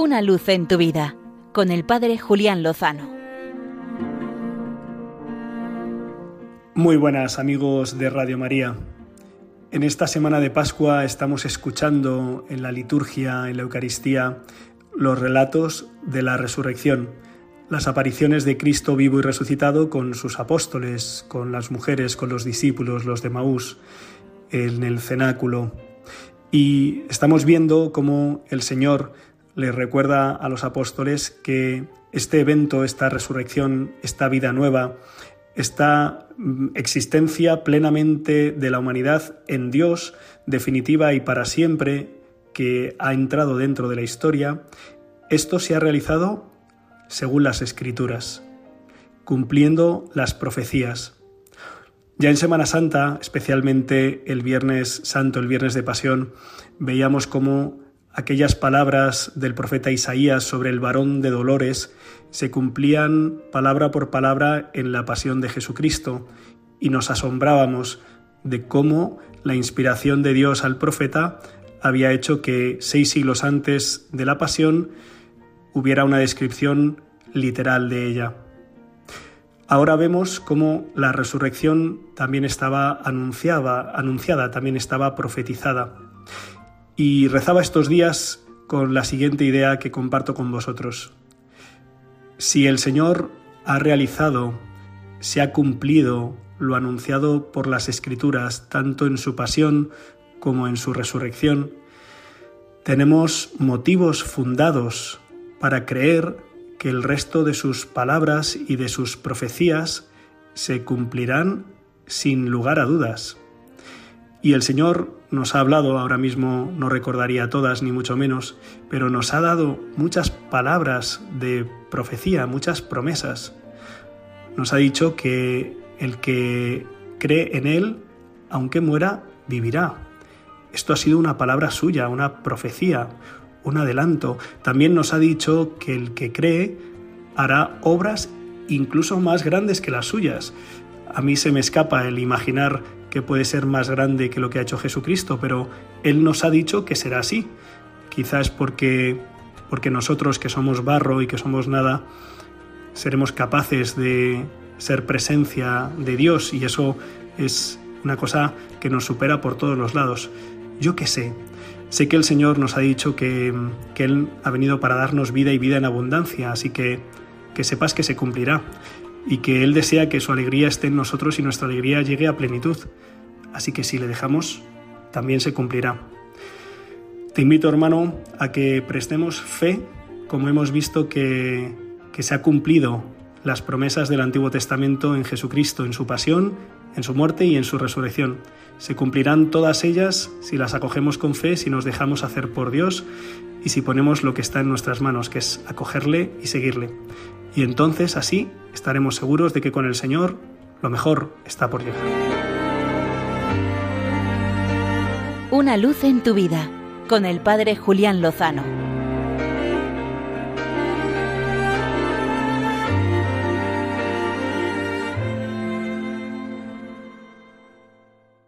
Una luz en tu vida con el Padre Julián Lozano. Muy buenas amigos de Radio María. En esta semana de Pascua estamos escuchando en la liturgia, en la Eucaristía, los relatos de la resurrección, las apariciones de Cristo vivo y resucitado con sus apóstoles, con las mujeres, con los discípulos, los de Maús, en el cenáculo. Y estamos viendo cómo el Señor le recuerda a los apóstoles que este evento, esta resurrección, esta vida nueva, esta mm, existencia plenamente de la humanidad en Dios, definitiva y para siempre, que ha entrado dentro de la historia, esto se ha realizado según las escrituras, cumpliendo las profecías. Ya en Semana Santa, especialmente el Viernes Santo, el Viernes de Pasión, veíamos cómo aquellas palabras del profeta Isaías sobre el varón de dolores se cumplían palabra por palabra en la pasión de Jesucristo y nos asombrábamos de cómo la inspiración de Dios al profeta había hecho que seis siglos antes de la pasión hubiera una descripción literal de ella. Ahora vemos cómo la resurrección también estaba anunciada, anunciada, también estaba profetizada. Y rezaba estos días con la siguiente idea que comparto con vosotros. Si el Señor ha realizado, se ha cumplido lo anunciado por las Escrituras, tanto en su pasión como en su resurrección, tenemos motivos fundados para creer que el resto de sus palabras y de sus profecías se cumplirán sin lugar a dudas. Y el Señor nos ha hablado, ahora mismo no recordaría todas ni mucho menos, pero nos ha dado muchas palabras de profecía, muchas promesas. Nos ha dicho que el que cree en Él, aunque muera, vivirá. Esto ha sido una palabra suya, una profecía, un adelanto. También nos ha dicho que el que cree hará obras incluso más grandes que las suyas. A mí se me escapa el imaginar que puede ser más grande que lo que ha hecho Jesucristo, pero Él nos ha dicho que será así. Quizás porque, porque nosotros que somos barro y que somos nada, seremos capaces de ser presencia de Dios y eso es una cosa que nos supera por todos los lados. Yo qué sé, Sé que el Señor nos ha dicho que, Él ha venido para darnos vida y vida en abundancia, así que que sepas que se cumplirá y que Él desea que su alegría esté en nosotros y nuestra alegría llegue a plenitud. Así que si le dejamos, también se cumplirá. Te invito, hermano, a que prestemos fe, como hemos visto que, que se ha cumplido las promesas del Antiguo Testamento en Jesucristo, en su pasión, en su muerte y en su resurrección. Se cumplirán todas ellas si las acogemos con fe, si nos dejamos hacer por Dios y si ponemos lo que está en nuestras manos, que es acogerle y seguirle. Y entonces así estaremos seguros de que con el Señor lo mejor está por llegar. Una luz en tu vida con el Padre Julián Lozano.